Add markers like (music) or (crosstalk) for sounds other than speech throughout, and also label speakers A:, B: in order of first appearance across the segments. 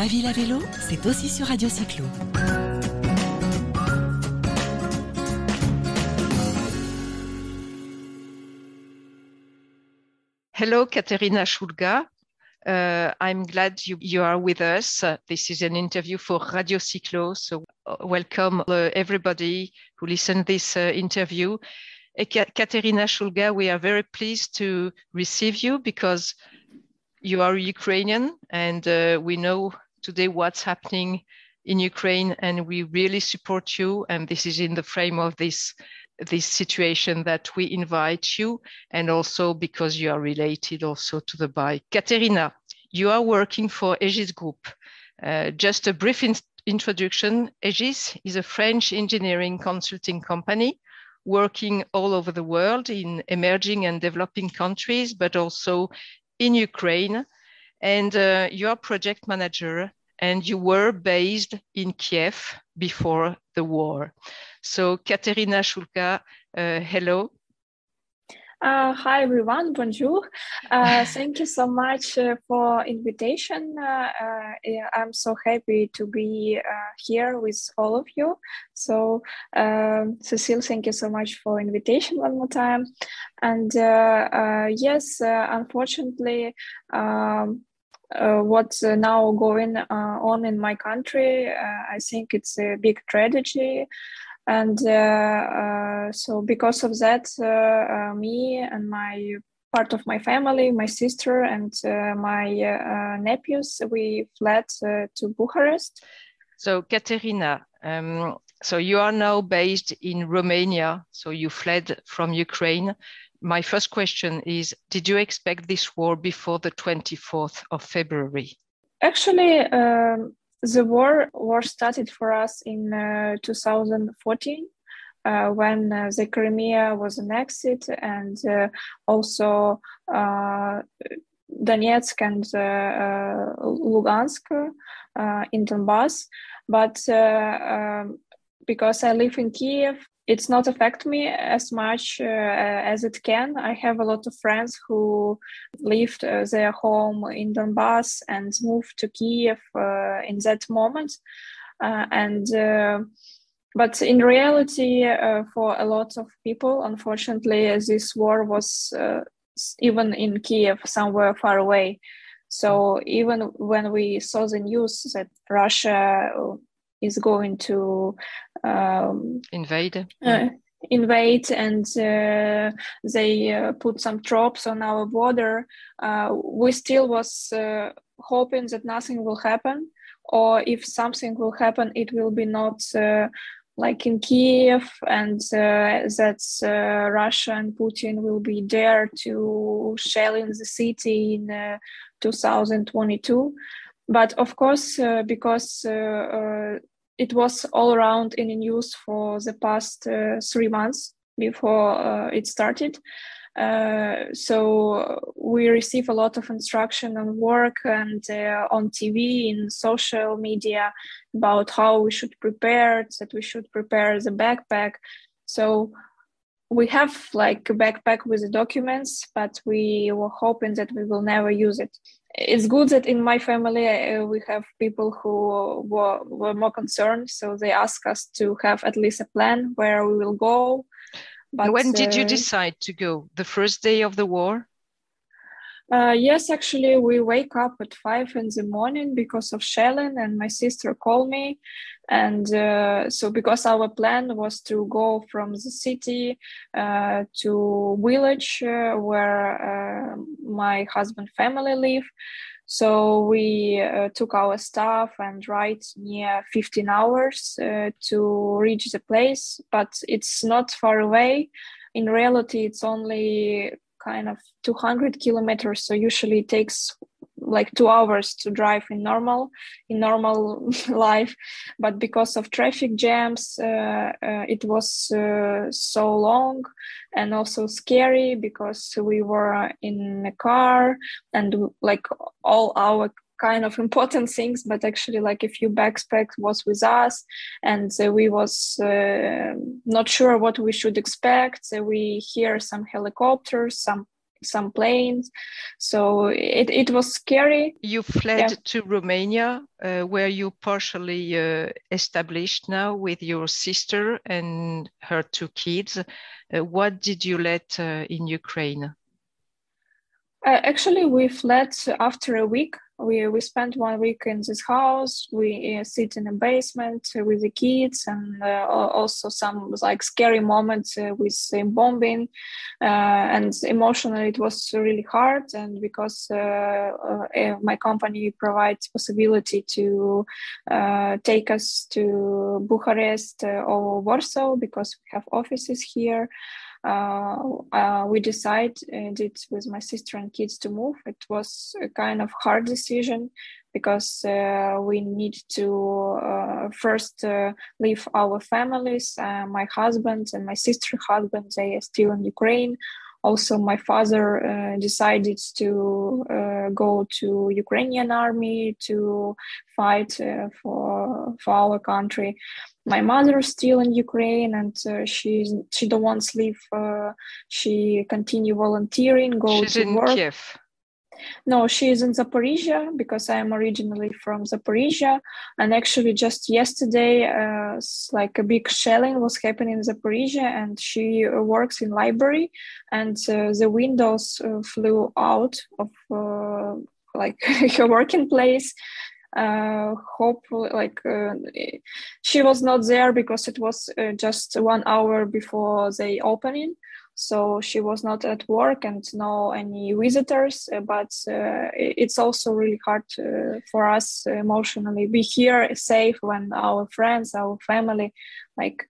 A: Ma ville à vélo, c'est aussi sur Radio Cyclo.
B: Hello, Kateryna Shulha. Uh, I'm glad you, you are with us. Uh, this is an interview for Radio Cyclo. So uh, welcome uh, everybody who listened this uh, interview. Kateryna Shulha, we are very pleased to receive you because you are Ukrainian and uh, we know today what's happening in Ukraine and we really support you. And this is in the frame of this this situation that we invite you and also because you are related also to the bike. Kateryna, you are working for Egis Group. Uh, just a brief in introduction, Egis is a French engineering consulting company working all over the world in emerging and developing countries, but also in Ukraine. And uh, you're project manager and you were based in Kiev before the war. So Kateryna Shulha, uh, hello.
C: Uh, hi everyone, bonjour. Uh, (laughs) thank you so much uh, for invitation. Uh, uh, I'm so happy to be uh, here with all of you. So, um, Cecile, thank you so much for invitation one more time. And yes, unfortunately, um, Uh, what's uh, now going uh, on in my country. Uh, I think it's a big tragedy. And uh, so, because of that, me and my part of my family, my sister and my nephews, we fled to Bucharest.
B: So, Kateryna, um, so you are now based in Romania. So you fled from Ukraine my first question is Did you expect this war before the 24th of February?
C: Actually, um, the war war started for us in uh, 2014 uh, when uh, the Crimea was annexed and uh, also uh, Donetsk and uh, Lugansk in Donbass. But um, because I live in Kiev, it's not affect me as much uh, as it can. I have a lot of friends who left uh, their home in Donbass and moved to Kiev uh, in that moment, uh, and uh, but in reality, uh, for a lot of people, unfortunately, this war was even in Kiev, somewhere far away. So even when we saw the news that Russia is going to um,
B: invade.
C: Uh, invade and uh, they uh, put some troops on our border uh, we still was uh, hoping that nothing will happen or if something will happen it will be not uh, like in kiev and that russia and putin will be there to shell in the city in 2022 but of course because it was all around in the news for the past uh, three months before uh, it started. Uh, so we receive a lot of instruction on work and uh, on TV in social media about how we should prepare, that we should prepare the backpack. So we have like a backpack with the documents, but we were hoping that we will never use it. It's good that in my family uh, we have people who were, were more concerned so they ask us to have at least a plan where we will go.
B: But when did you uh, decide to go? The first day of the war
C: uh, yes, actually, we wake up at five in the morning because of shelling, and my sister called me. And uh, so, because our plan was to go from the city uh, to village uh, where uh, my husband family live, so we took our stuff and ride near 15 hours to reach the place. But it's not far away. In reality, it's only kind of 200 kilometers so usually it takes like two hours to drive in normal in normal (laughs) life. But because of traffic jams uh, uh, it was uh, so long and also scary because we were in a car and like all our kind of important things but actually like a few backpacks was with us and uh, we was uh, not sure what we should expect so we hear some helicopters some some planes. So it, it was scary.
B: You fled yeah. to Romania, uh, where you partially uh, established now with your sister and her two kids. Uh, what did you let uh, in Ukraine?
C: Uh, actually, we fled after a week we we spent one week in this house. We uh, sit in a basement with the kids and uh, also some like scary moments uh, with bombing. Uh, and emotionally it was really hard. And because uh, uh, my company provides possibility to take us to bucharest or warsaw because we have offices here we decided it with my sister and kids to move. It was a kind of hard decision because uh, we need to uh, first uh, leave our families. Uh, my husband and my sister husband, they are still in Ukraine. Also, my father decided to go to Ukrainian army to fight for for our country my mother is still in Ukraine and uh, she's she don't want to leave. Uh, she continue volunteering, go
B: she's
C: to work.
B: Kiev.
C: No, she is in Zaporizhia because I am originally from Zaporizhia. And actually, just yesterday, uh, like a big shelling was happening in Zaporizhia, and she works in library, and uh, the windows uh, flew out of uh, like (laughs) her working place uh, hope like uh, she was not there because it was uh, just one hour before the opening so she was not at work and no any visitors uh, but uh, it's also really hard uh, for us emotionally. Be here safe when our friends our family like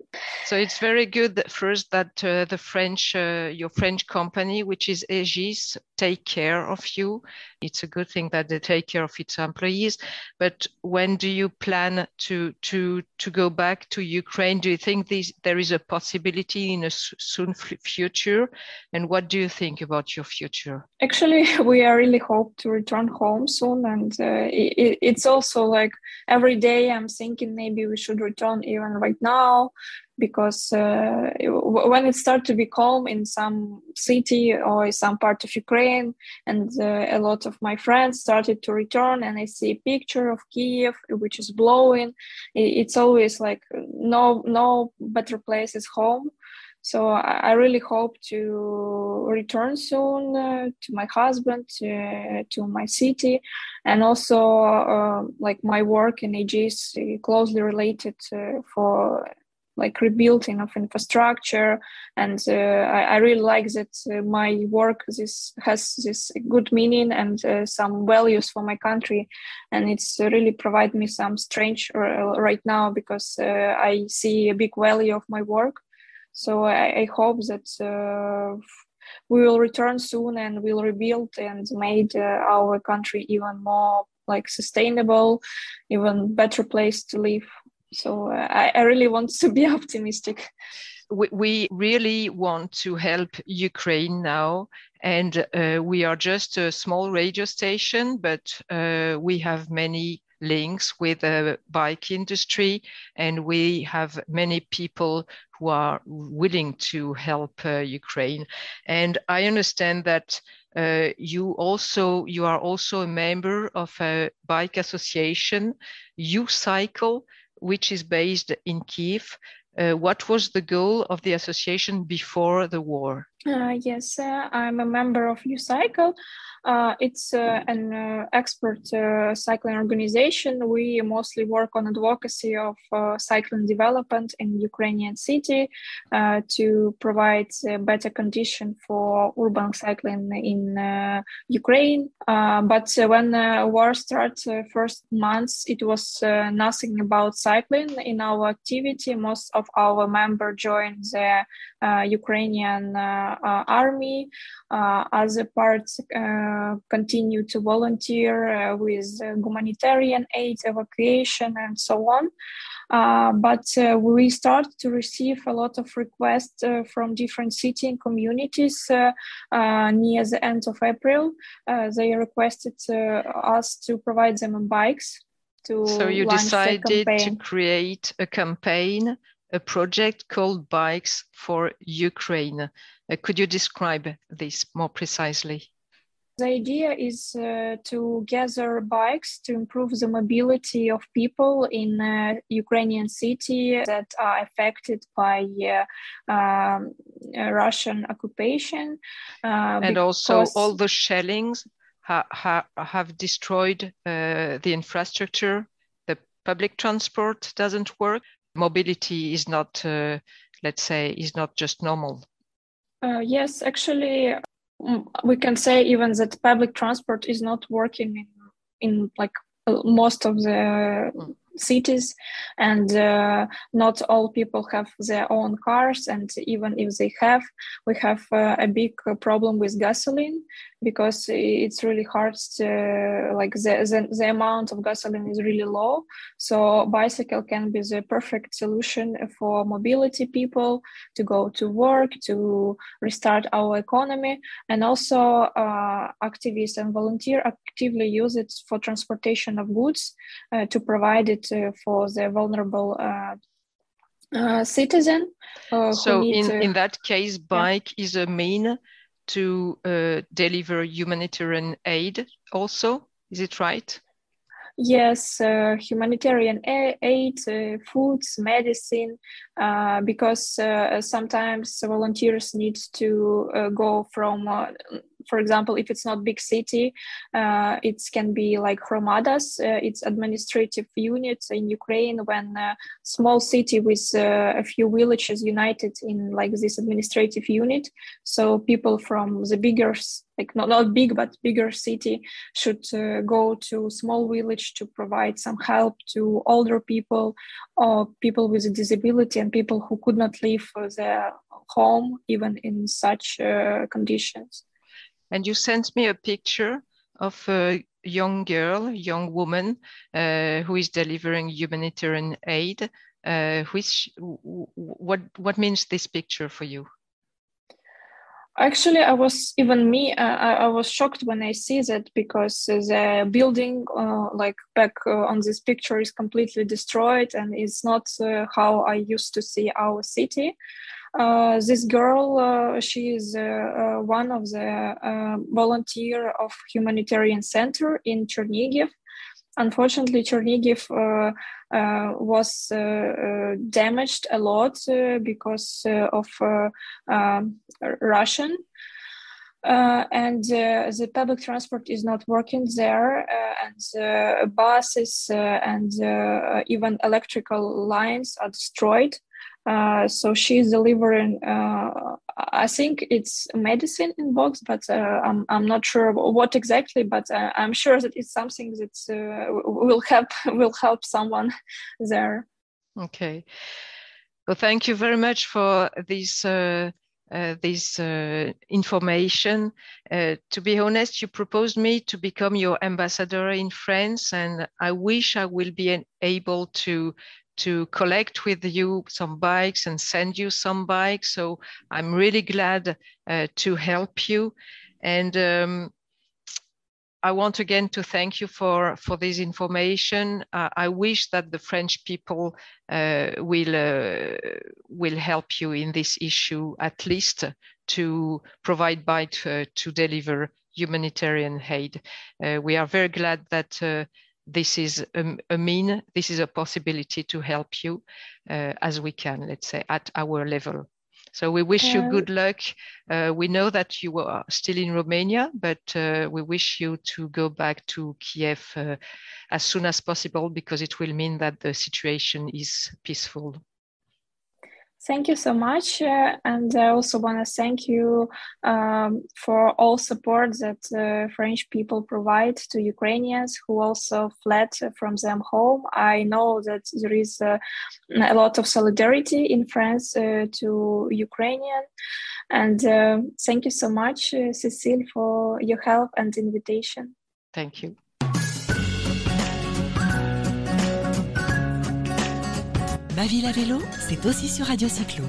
B: so it's very good that first that uh, the french uh, your french company which is Egis take care of you. It's a good thing that they take care of its employees. But when do you plan to to to go back to ukraine? Do you think this, there is a possibility in a soon future? And what do you think about your future?
C: Actually (laughs) we are really hope to return home soon. And uh, it, it's also like every day i'm thinking maybe we should return even right now because uh, when it started to be calm in some city or some part of Ukraine, and uh, a lot of my friends started to return, and I see a picture of Kiev, which is blowing. It's always like no no better place is home. So I really hope to return soon uh, to my husband, uh, to my city, and also uh, like my work in Egis closely related uh, for like rebuilding of infrastructure. And uh, I, I, really like that uh, my work this has this good meaning and uh, some values for my country. And it's really provide me some strength right now because i see a big value of my work. So I, I hope that uh, we will return soon and we'll rebuild and made uh, our country even more like sustainable, even better place to live. So uh, I, I really want to be (laughs) optimistic.
B: We, we really want to help Ukraine now and uh, we are just a small radio station, but uh, we have many links with the bike industry and we have many people who are willing to help uh, Ukraine. And I understand that uh, you also you are also a member of a bike association, U-Cycle, which is based in Kiev. Uh, what was the goal of the association before the war?
C: Uh, yes, uh, I'm a member of U-Cycle. Uh, it's uh, an uh, expert uh, cycling organization. We mostly work on advocacy of cycling development in Ukrainian city to provide better condition for urban cycling in Ukraine. but when war started, first months, it was nothing about cycling in our activity. Most of our members joined the Ukrainian army. other parts uh, continue to volunteer uh, with humanitarian aid, evacuation, and so on. Uh, but uh, we started to receive a lot of requests uh, from different city and communities near the end of April. they requested us to provide them bikes. To
B: so you decided to create a campaign a project called Bikes for Ukraine. Uh, could you describe this more precisely?
C: The idea is uh, to gather bikes to improve the mobility of people in uh, Ukrainian city that are affected by uh, um, Russian occupation.
B: Uh, and also all the shellings ha ha have destroyed uh, the infrastructure. The public transport doesn't work. Mobility is not, uh, let's say, is not just normal.
C: yes, actually, Mm, we can say even that public transport is not working in, in like uh, most of the cities and uh, not all people have their own cars and even if they have we have uh, a big problem with gasoline because it's really hard to like the, the, the amount of gasoline is really low so bicycle can be the perfect solution for mobility people to go to work to restart our economy and also uh, activists and volunteer actively use it for transportation of goods uh, to provide it uh, for the vulnerable uh, uh, citizen.
B: so in, in that case, bike yeah. is a mean to deliver humanitarian aid also. Is it right?
C: yes uh, humanitarian aid uh, foods medicine uh, because sometimes volunteers need to go from for example, if it's not big city, uh, it can be like hromadas. Uh, it's administrative units in Ukraine when a small city with uh, a few villages united in like this administrative unit. So people from the bigger, like not, not big, but bigger city should uh, go to small village to provide some help to older people or people with a disability and people who could not leave their home even in such uh, conditions
B: and you sent me a picture of a young girl, young woman uh, who is delivering humanitarian aid. Uh, which what what means this picture for you?
C: Actually, I was even me. Uh, I, I, was shocked when I see that because the building, uh, like back uh, on this picture, is completely destroyed and it's not uh, how I used to see our city. Uh, this girl, uh, she is uh, one of the volunteer of humanitarian center in Chernigiv. Unfortunately, Chernigiv was damaged a lot because of um, Russian uh, and uh, the public transport is not working there uh, and buses and even electrical lines are destroyed uh, so she's delivering, uh, I think it's medicine in box, but uh, I'm, I'm not sure what exactly, but uh, I'm sure that it's something that uh, will help (laughs) will help someone (laughs) there.
B: Okay. Well, thank you very much for this uh, this uh, information. Uh, to be honest, you proposed me to become your ambassador in France, and I wish I will be able to to collect with you some bikes and send you some bikes. So I'm really glad uh, to help you. And um, I want again to thank you for, for this information. Uh, I wish that the French people uh, will, uh, will help you in this issue, at least to provide bike uh, to deliver humanitarian aid. Uh, we are very glad that this is a, a, mean, this is a possibility to help you uh, as we can, let's say, at our level. So we wish you good luck. Uh, we know that you are still in Romania, but uh, we wish you to go back to Kiev uh, as soon as possible because it will mean that the situation is peaceful.
C: Thank you so much. Uh, and I also want to thank you um, for all support that uh, French people provide to Ukrainians who also fled from their home. I know that there is uh, a lot of solidarity in France uh, to Ukrainian. And uh, thank you so much, uh, Cecile, for your help and invitation.
B: Thank you.
A: Ma ville à vélo, c'est aussi sur Radio Cyclo.